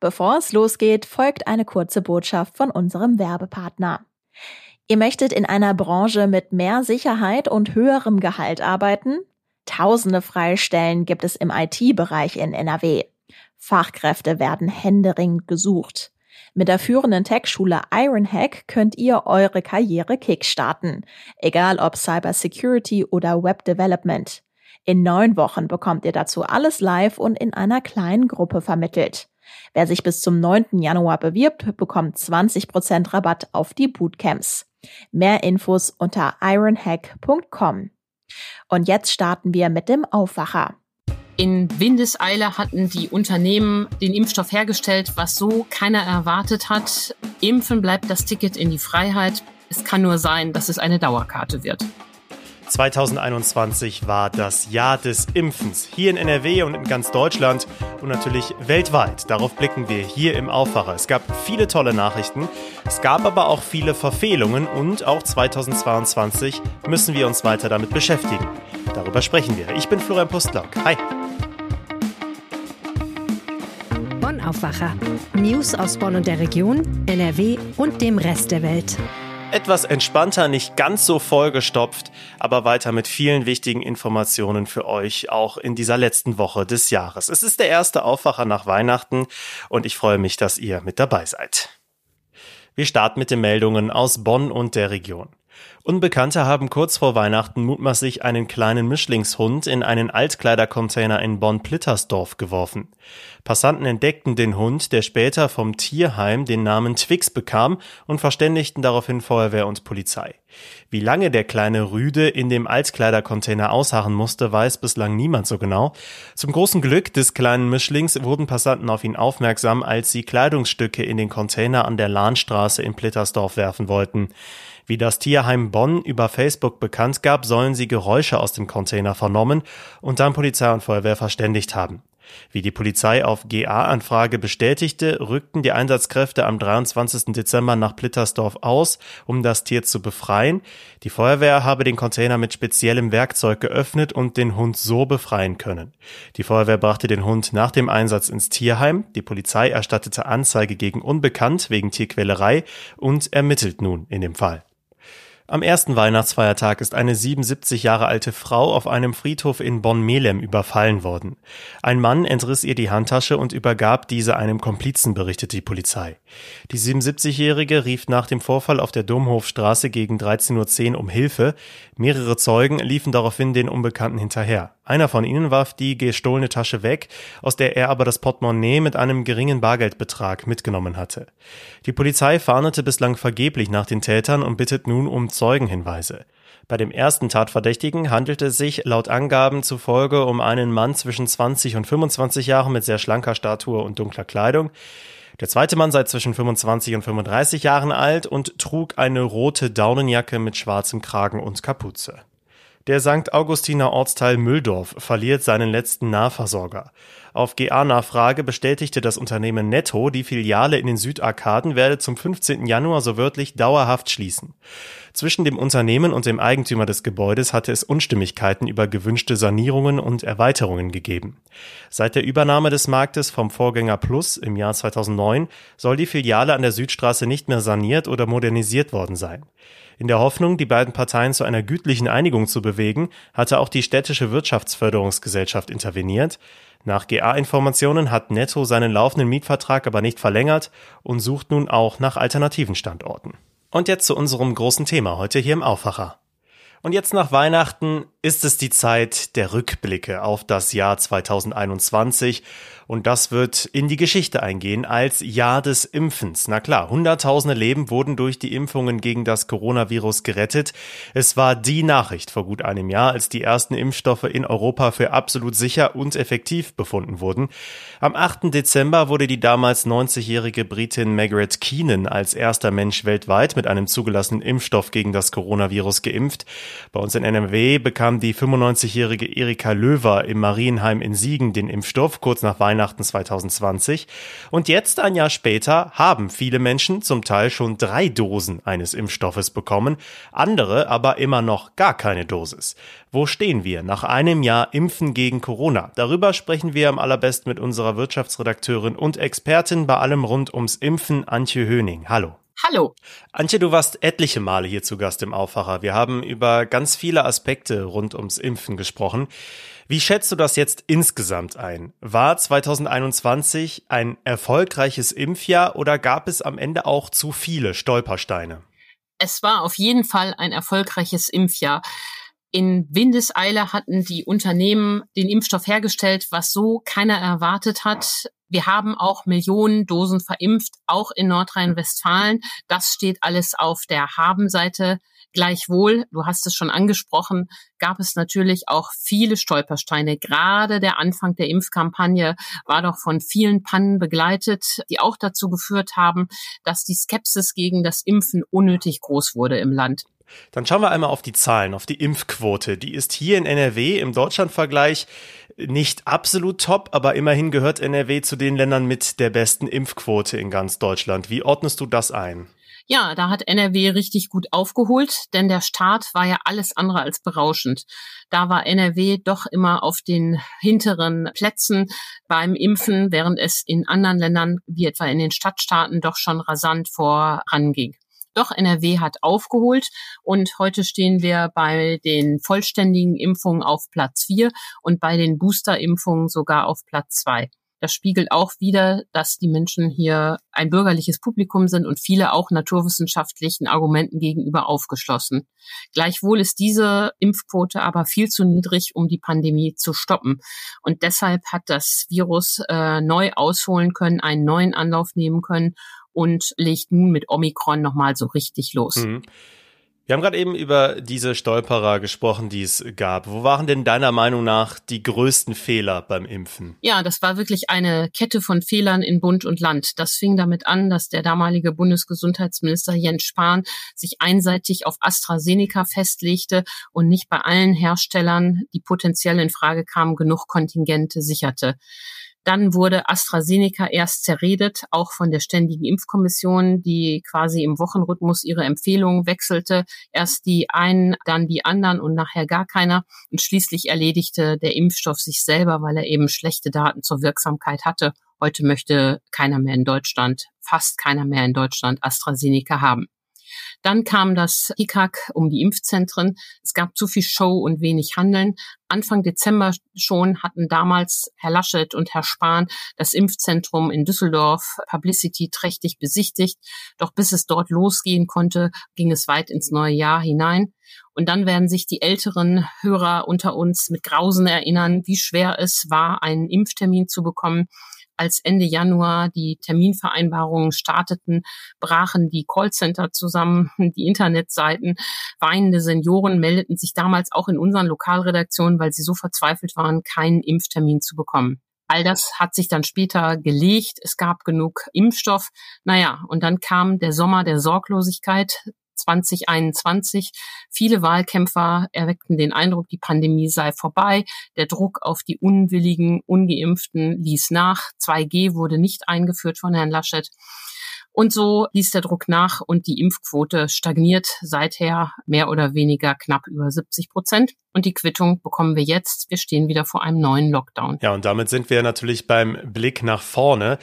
Bevor es losgeht, folgt eine kurze Botschaft von unserem Werbepartner. Ihr möchtet in einer Branche mit mehr Sicherheit und höherem Gehalt arbeiten? Tausende Freistellen gibt es im IT-Bereich in NRW. Fachkräfte werden händeringend gesucht. Mit der führenden Tech-Schule Ironhack könnt ihr eure Karriere kickstarten, egal ob Cybersecurity oder Web Development. In neun Wochen bekommt ihr dazu alles live und in einer kleinen Gruppe vermittelt. Wer sich bis zum 9. Januar bewirbt, bekommt 20% Rabatt auf die Bootcamps. Mehr Infos unter ironhack.com. Und jetzt starten wir mit dem Aufwacher. In Windeseile hatten die Unternehmen den Impfstoff hergestellt, was so keiner erwartet hat. Impfen bleibt das Ticket in die Freiheit. Es kann nur sein, dass es eine Dauerkarte wird. 2021 war das Jahr des Impfens hier in NRW und in ganz Deutschland und natürlich weltweit. Darauf blicken wir hier im Aufwacher. Es gab viele tolle Nachrichten, es gab aber auch viele Verfehlungen und auch 2022 müssen wir uns weiter damit beschäftigen. Darüber sprechen wir. Ich bin Florian Pustlock. Hi. Bonn Aufwacher. News aus Bonn und der Region, NRW und dem Rest der Welt. Etwas entspannter, nicht ganz so vollgestopft, aber weiter mit vielen wichtigen Informationen für euch, auch in dieser letzten Woche des Jahres. Es ist der erste Aufwacher nach Weihnachten und ich freue mich, dass ihr mit dabei seid. Wir starten mit den Meldungen aus Bonn und der Region. Unbekannte haben kurz vor Weihnachten mutmaßlich einen kleinen Mischlingshund in einen Altkleidercontainer in Bonn-Plittersdorf geworfen. Passanten entdeckten den Hund, der später vom Tierheim den Namen Twix bekam und verständigten daraufhin Feuerwehr und Polizei. Wie lange der kleine Rüde in dem Altkleidercontainer ausharren musste, weiß bislang niemand so genau. Zum großen Glück des kleinen Mischlings wurden Passanten auf ihn aufmerksam, als sie Kleidungsstücke in den Container an der Lahnstraße in Plittersdorf werfen wollten. Wie das Tierheim Bonn über Facebook bekannt gab, sollen sie Geräusche aus dem Container vernommen und dann Polizei und Feuerwehr verständigt haben. Wie die Polizei auf GA-Anfrage bestätigte, rückten die Einsatzkräfte am 23. Dezember nach Plittersdorf aus, um das Tier zu befreien. Die Feuerwehr habe den Container mit speziellem Werkzeug geöffnet und den Hund so befreien können. Die Feuerwehr brachte den Hund nach dem Einsatz ins Tierheim. Die Polizei erstattete Anzeige gegen Unbekannt wegen Tierquälerei und ermittelt nun in dem Fall. Am ersten Weihnachtsfeiertag ist eine 77 Jahre alte Frau auf einem Friedhof in Bonn-Melem überfallen worden. Ein Mann entriss ihr die Handtasche und übergab diese einem Komplizen, berichtet die Polizei. Die 77-Jährige rief nach dem Vorfall auf der Domhofstraße gegen 13.10 Uhr um Hilfe. Mehrere Zeugen liefen daraufhin den Unbekannten hinterher. Einer von ihnen warf die gestohlene Tasche weg, aus der er aber das Portemonnaie mit einem geringen Bargeldbetrag mitgenommen hatte. Die Polizei fahndete bislang vergeblich nach den Tätern und bittet nun um Zeugenhinweise. Bei dem ersten Tatverdächtigen handelte es sich laut Angaben zufolge um einen Mann zwischen 20 und 25 Jahren mit sehr schlanker Statur und dunkler Kleidung. Der zweite Mann sei zwischen 25 und 35 Jahren alt und trug eine rote Daunenjacke mit schwarzem Kragen und Kapuze. Der St. Augustiner Ortsteil Mülldorf verliert seinen letzten Nahversorger. Auf GA-Nachfrage bestätigte das Unternehmen Netto, die Filiale in den Südarkaden werde zum 15. Januar so wörtlich dauerhaft schließen. Zwischen dem Unternehmen und dem Eigentümer des Gebäudes hatte es Unstimmigkeiten über gewünschte Sanierungen und Erweiterungen gegeben. Seit der Übernahme des Marktes vom Vorgänger Plus im Jahr 2009 soll die Filiale an der Südstraße nicht mehr saniert oder modernisiert worden sein. In der Hoffnung, die beiden Parteien zu einer gütlichen Einigung zu bewegen, hatte auch die städtische Wirtschaftsförderungsgesellschaft interveniert. Nach GA-Informationen hat Netto seinen laufenden Mietvertrag aber nicht verlängert und sucht nun auch nach alternativen Standorten. Und jetzt zu unserem großen Thema heute hier im Aufwacher. Und jetzt nach Weihnachten ist es die Zeit der Rückblicke auf das Jahr 2021 und das wird in die Geschichte eingehen als Jahr des Impfens. Na klar, Hunderttausende Leben wurden durch die Impfungen gegen das Coronavirus gerettet. Es war die Nachricht vor gut einem Jahr, als die ersten Impfstoffe in Europa für absolut sicher und effektiv befunden wurden. Am 8. Dezember wurde die damals 90-jährige Britin Margaret Keenan als erster Mensch weltweit mit einem zugelassenen Impfstoff gegen das Coronavirus geimpft. Bei uns in NMW bekam die 95-jährige Erika Löwer im Marienheim in Siegen den Impfstoff kurz nach Weihnachten Weihnachten 2020. Und jetzt, ein Jahr später, haben viele Menschen zum Teil schon drei Dosen eines Impfstoffes bekommen, andere aber immer noch gar keine Dosis. Wo stehen wir nach einem Jahr Impfen gegen Corona? Darüber sprechen wir am allerbesten mit unserer Wirtschaftsredakteurin und Expertin bei allem rund ums Impfen, Antje Höning. Hallo. Hallo. Antje, du warst etliche Male hier zu Gast im Aufwacher. Wir haben über ganz viele Aspekte rund ums Impfen gesprochen. Wie schätzt du das jetzt insgesamt ein? War 2021 ein erfolgreiches Impfjahr oder gab es am Ende auch zu viele Stolpersteine? Es war auf jeden Fall ein erfolgreiches Impfjahr. In Windeseile hatten die Unternehmen den Impfstoff hergestellt, was so keiner erwartet hat. Wir haben auch Millionen Dosen verimpft, auch in Nordrhein-Westfalen. Das steht alles auf der Habenseite. Gleichwohl, du hast es schon angesprochen, gab es natürlich auch viele Stolpersteine. Gerade der Anfang der Impfkampagne war doch von vielen Pannen begleitet, die auch dazu geführt haben, dass die Skepsis gegen das Impfen unnötig groß wurde im Land. Dann schauen wir einmal auf die Zahlen, auf die Impfquote. Die ist hier in NRW im Deutschlandvergleich nicht absolut top, aber immerhin gehört NRW zu den Ländern mit der besten Impfquote in ganz Deutschland. Wie ordnest du das ein? Ja, da hat NRW richtig gut aufgeholt, denn der Start war ja alles andere als berauschend. Da war NRW doch immer auf den hinteren Plätzen beim Impfen, während es in anderen Ländern, wie etwa in den Stadtstaaten, doch schon rasant voranging. Doch NRW hat aufgeholt und heute stehen wir bei den vollständigen Impfungen auf Platz vier und bei den Booster-Impfungen sogar auf Platz zwei. Das spiegelt auch wieder, dass die Menschen hier ein bürgerliches Publikum sind und viele auch naturwissenschaftlichen Argumenten gegenüber aufgeschlossen. Gleichwohl ist diese Impfquote aber viel zu niedrig, um die Pandemie zu stoppen. Und deshalb hat das Virus äh, neu ausholen können, einen neuen Anlauf nehmen können und legt nun mit Omikron nochmal so richtig los. Mhm. Wir haben gerade eben über diese Stolperer gesprochen, die es gab. Wo waren denn deiner Meinung nach die größten Fehler beim Impfen? Ja, das war wirklich eine Kette von Fehlern in Bund und Land. Das fing damit an, dass der damalige Bundesgesundheitsminister Jens Spahn sich einseitig auf AstraZeneca festlegte und nicht bei allen Herstellern, die potenziell in Frage kamen, genug Kontingente sicherte. Dann wurde AstraZeneca erst zerredet, auch von der Ständigen Impfkommission, die quasi im Wochenrhythmus ihre Empfehlungen wechselte. Erst die einen, dann die anderen und nachher gar keiner. Und schließlich erledigte der Impfstoff sich selber, weil er eben schlechte Daten zur Wirksamkeit hatte. Heute möchte keiner mehr in Deutschland, fast keiner mehr in Deutschland AstraZeneca haben. Dann kam das IKAK um die Impfzentren. Es gab zu viel Show und wenig Handeln. Anfang Dezember schon hatten damals Herr Laschet und Herr Spahn das Impfzentrum in Düsseldorf Publicity trächtig besichtigt. Doch bis es dort losgehen konnte, ging es weit ins neue Jahr hinein. Und dann werden sich die älteren Hörer unter uns mit Grausen erinnern, wie schwer es war, einen Impftermin zu bekommen als Ende Januar die Terminvereinbarungen starteten, brachen die Callcenter zusammen, die Internetseiten. Weinende Senioren meldeten sich damals auch in unseren Lokalredaktionen, weil sie so verzweifelt waren, keinen Impftermin zu bekommen. All das hat sich dann später gelegt. Es gab genug Impfstoff. Naja, und dann kam der Sommer der Sorglosigkeit. 2021. Viele Wahlkämpfer erweckten den Eindruck, die Pandemie sei vorbei. Der Druck auf die unwilligen, ungeimpften ließ nach. 2G wurde nicht eingeführt von Herrn Laschet. Und so ließ der Druck nach und die Impfquote stagniert seither mehr oder weniger knapp über 70 Prozent. Und die Quittung bekommen wir jetzt. Wir stehen wieder vor einem neuen Lockdown. Ja, und damit sind wir natürlich beim Blick nach vorne.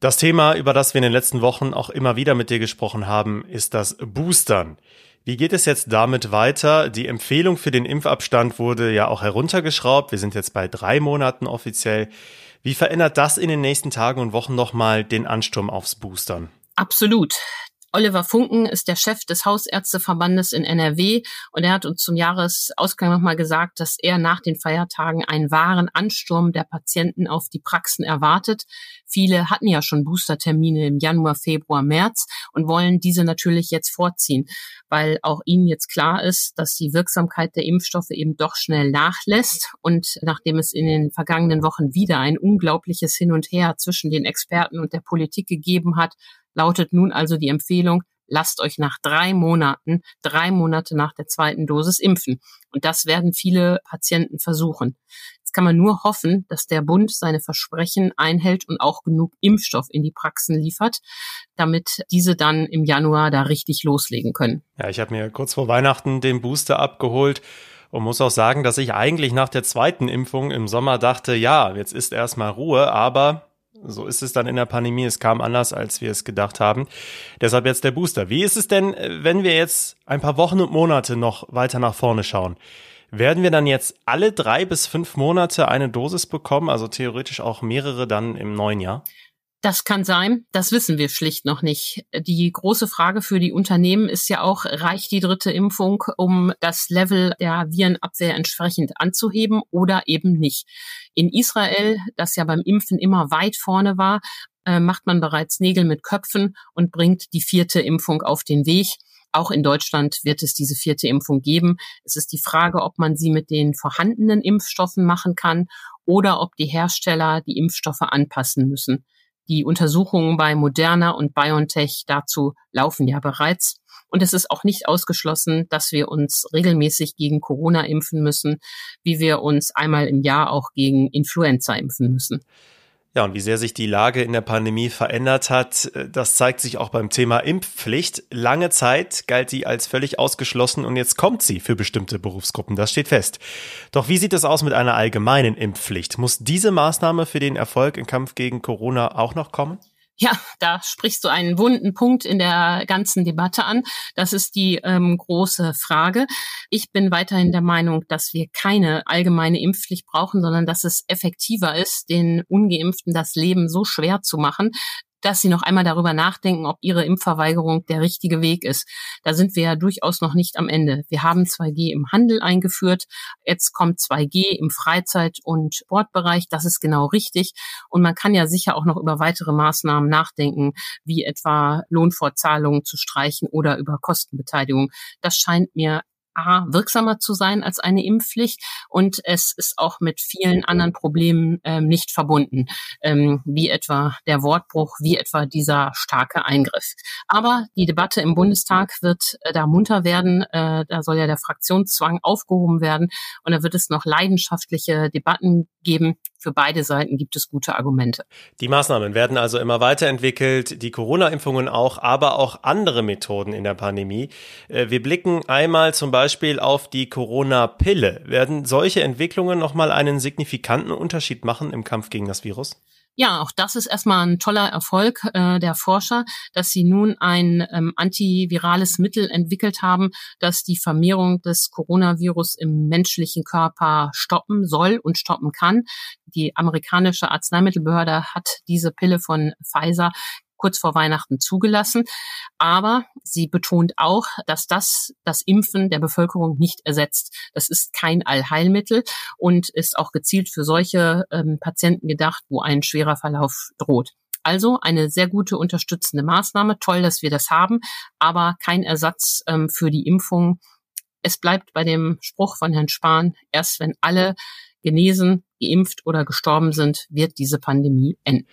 Das Thema, über das wir in den letzten Wochen auch immer wieder mit dir gesprochen haben, ist das Boostern. Wie geht es jetzt damit weiter? Die Empfehlung für den Impfabstand wurde ja auch heruntergeschraubt. Wir sind jetzt bei drei Monaten offiziell. Wie verändert das in den nächsten Tagen und Wochen nochmal den Ansturm aufs Boostern? Absolut. Oliver Funken ist der Chef des Hausärzteverbandes in NRW und er hat uns zum Jahresausgang nochmal gesagt, dass er nach den Feiertagen einen wahren Ansturm der Patienten auf die Praxen erwartet. Viele hatten ja schon Boostertermine im Januar, Februar, März und wollen diese natürlich jetzt vorziehen, weil auch ihnen jetzt klar ist, dass die Wirksamkeit der Impfstoffe eben doch schnell nachlässt. Und nachdem es in den vergangenen Wochen wieder ein unglaubliches Hin und Her zwischen den Experten und der Politik gegeben hat, lautet nun also die Empfehlung, lasst euch nach drei Monaten, drei Monate nach der zweiten Dosis impfen. Und das werden viele Patienten versuchen. Jetzt kann man nur hoffen, dass der Bund seine Versprechen einhält und auch genug Impfstoff in die Praxen liefert, damit diese dann im Januar da richtig loslegen können. Ja, ich habe mir kurz vor Weihnachten den Booster abgeholt und muss auch sagen, dass ich eigentlich nach der zweiten Impfung im Sommer dachte, ja, jetzt ist erstmal Ruhe, aber so ist es dann in der Pandemie. Es kam anders, als wir es gedacht haben. Deshalb jetzt der Booster. Wie ist es denn, wenn wir jetzt ein paar Wochen und Monate noch weiter nach vorne schauen? Werden wir dann jetzt alle drei bis fünf Monate eine Dosis bekommen? Also theoretisch auch mehrere dann im neuen Jahr? Das kann sein, das wissen wir schlicht noch nicht. Die große Frage für die Unternehmen ist ja auch, reicht die dritte Impfung, um das Level der Virenabwehr entsprechend anzuheben oder eben nicht. In Israel, das ja beim Impfen immer weit vorne war, äh, macht man bereits Nägel mit Köpfen und bringt die vierte Impfung auf den Weg. Auch in Deutschland wird es diese vierte Impfung geben. Es ist die Frage, ob man sie mit den vorhandenen Impfstoffen machen kann oder ob die Hersteller die Impfstoffe anpassen müssen. Die Untersuchungen bei Moderna und BioNTech dazu laufen ja bereits. Und es ist auch nicht ausgeschlossen, dass wir uns regelmäßig gegen Corona impfen müssen, wie wir uns einmal im Jahr auch gegen Influenza impfen müssen. Ja, und wie sehr sich die Lage in der Pandemie verändert hat, äh, das zeigt sich auch beim Thema Impfpflicht. Lange Zeit galt die als völlig ausgeschlossen und jetzt kommt sie für bestimmte Berufsgruppen. Das steht fest. Doch wie sieht es aus mit einer allgemeinen Impfpflicht? Muss diese Maßnahme für den Erfolg im Kampf gegen Corona auch noch kommen? Ja, da sprichst du einen wunden Punkt in der ganzen Debatte an. Das ist die ähm, große Frage. Ich bin weiterhin der Meinung, dass wir keine allgemeine Impfpflicht brauchen, sondern dass es effektiver ist, den ungeimpften das Leben so schwer zu machen, dass sie noch einmal darüber nachdenken, ob ihre Impfverweigerung der richtige Weg ist. Da sind wir ja durchaus noch nicht am Ende. Wir haben 2G im Handel eingeführt. Jetzt kommt 2G im Freizeit- und Sportbereich. Das ist genau richtig. Und man kann ja sicher auch noch über weitere Maßnahmen nachdenken, wie etwa Lohnfortzahlungen zu streichen oder über Kostenbeteiligung. Das scheint mir A, wirksamer zu sein als eine Impfpflicht und es ist auch mit vielen anderen Problemen ähm, nicht verbunden, ähm, wie etwa der Wortbruch, wie etwa dieser starke Eingriff. Aber die Debatte im Bundestag wird äh, da munter werden, äh, da soll ja der Fraktionszwang aufgehoben werden und da wird es noch leidenschaftliche Debatten geben. Für beide Seiten gibt es gute Argumente. Die Maßnahmen werden also immer weiterentwickelt, die Corona-Impfungen auch, aber auch andere Methoden in der Pandemie. Äh, wir blicken einmal zum Beispiel auf die Corona-Pille. Werden solche Entwicklungen nochmal einen signifikanten Unterschied machen im Kampf gegen das Virus? Ja, auch das ist erstmal ein toller Erfolg äh, der Forscher, dass sie nun ein ähm, antivirales Mittel entwickelt haben, das die Vermehrung des Coronavirus im menschlichen Körper stoppen soll und stoppen kann. Die amerikanische Arzneimittelbehörde hat diese Pille von Pfizer kurz vor Weihnachten zugelassen. Aber sie betont auch, dass das das Impfen der Bevölkerung nicht ersetzt. Das ist kein Allheilmittel und ist auch gezielt für solche ähm, Patienten gedacht, wo ein schwerer Verlauf droht. Also eine sehr gute unterstützende Maßnahme. Toll, dass wir das haben, aber kein Ersatz ähm, für die Impfung. Es bleibt bei dem Spruch von Herrn Spahn, erst wenn alle genesen, geimpft oder gestorben sind, wird diese Pandemie enden.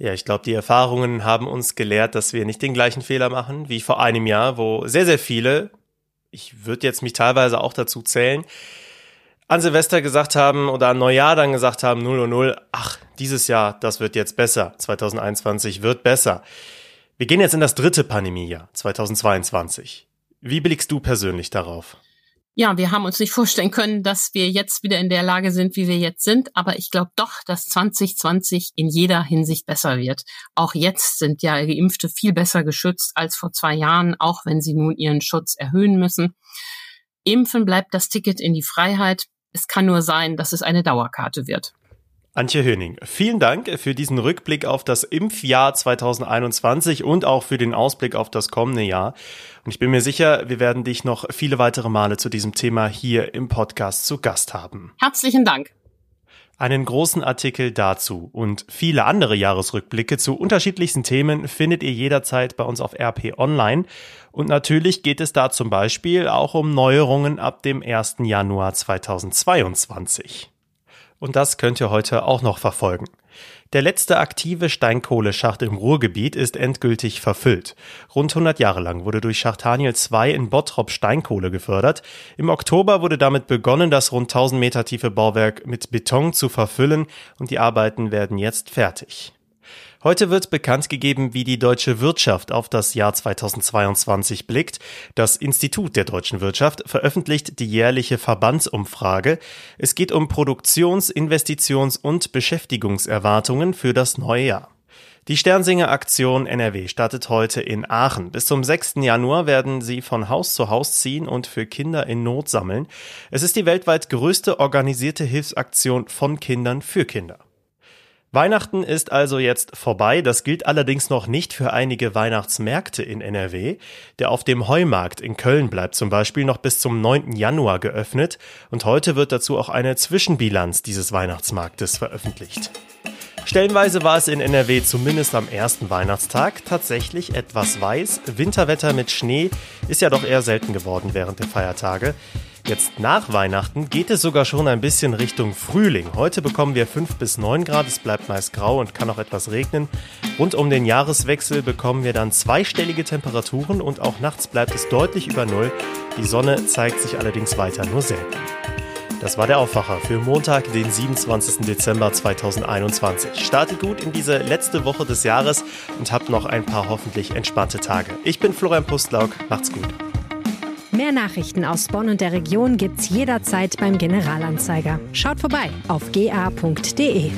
Ja, ich glaube, die Erfahrungen haben uns gelehrt, dass wir nicht den gleichen Fehler machen wie vor einem Jahr, wo sehr, sehr viele, ich würde jetzt mich teilweise auch dazu zählen, an Silvester gesagt haben oder an Neujahr dann gesagt haben, 0 und 0, ach, dieses Jahr, das wird jetzt besser, 2021 wird besser. Wir gehen jetzt in das dritte Pandemiejahr, 2022. Wie blickst du persönlich darauf? Ja, wir haben uns nicht vorstellen können, dass wir jetzt wieder in der Lage sind, wie wir jetzt sind. Aber ich glaube doch, dass 2020 in jeder Hinsicht besser wird. Auch jetzt sind ja Geimpfte viel besser geschützt als vor zwei Jahren, auch wenn sie nun ihren Schutz erhöhen müssen. Impfen bleibt das Ticket in die Freiheit. Es kann nur sein, dass es eine Dauerkarte wird. Antje Höning, vielen Dank für diesen Rückblick auf das Impfjahr 2021 und auch für den Ausblick auf das kommende Jahr. Und ich bin mir sicher, wir werden dich noch viele weitere Male zu diesem Thema hier im Podcast zu Gast haben. Herzlichen Dank. Einen großen Artikel dazu und viele andere Jahresrückblicke zu unterschiedlichsten Themen findet ihr jederzeit bei uns auf RP Online. Und natürlich geht es da zum Beispiel auch um Neuerungen ab dem 1. Januar 2022 und das könnt ihr heute auch noch verfolgen. Der letzte aktive Steinkohleschacht im Ruhrgebiet ist endgültig verfüllt. Rund 100 Jahre lang wurde durch Schacht Haniel 2 in Bottrop Steinkohle gefördert. Im Oktober wurde damit begonnen, das rund 1000 Meter tiefe Bauwerk mit Beton zu verfüllen und die Arbeiten werden jetzt fertig. Heute wird bekannt gegeben, wie die deutsche Wirtschaft auf das Jahr 2022 blickt. Das Institut der deutschen Wirtschaft veröffentlicht die jährliche Verbandsumfrage. Es geht um Produktions-, Investitions- und Beschäftigungserwartungen für das neue Jahr. Die Sternsinger Aktion NRW startet heute in Aachen. Bis zum 6. Januar werden sie von Haus zu Haus ziehen und für Kinder in Not sammeln. Es ist die weltweit größte organisierte Hilfsaktion von Kindern für Kinder. Weihnachten ist also jetzt vorbei. Das gilt allerdings noch nicht für einige Weihnachtsmärkte in NRW. Der auf dem Heumarkt in Köln bleibt zum Beispiel noch bis zum 9. Januar geöffnet und heute wird dazu auch eine Zwischenbilanz dieses Weihnachtsmarktes veröffentlicht. Stellenweise war es in NRW zumindest am ersten Weihnachtstag tatsächlich etwas weiß. Winterwetter mit Schnee ist ja doch eher selten geworden während der Feiertage. Jetzt nach Weihnachten geht es sogar schon ein bisschen Richtung Frühling. Heute bekommen wir 5 bis 9 Grad, es bleibt meist grau und kann auch etwas regnen. Rund um den Jahreswechsel bekommen wir dann zweistellige Temperaturen und auch nachts bleibt es deutlich über Null. Die Sonne zeigt sich allerdings weiter nur selten. Das war der Aufwacher für Montag, den 27. Dezember 2021. Startet gut in diese letzte Woche des Jahres und habt noch ein paar hoffentlich entspannte Tage. Ich bin Florian Pustlauk, macht's gut. Mehr Nachrichten aus Bonn und der Region gibt's jederzeit beim Generalanzeiger. Schaut vorbei auf ga.de.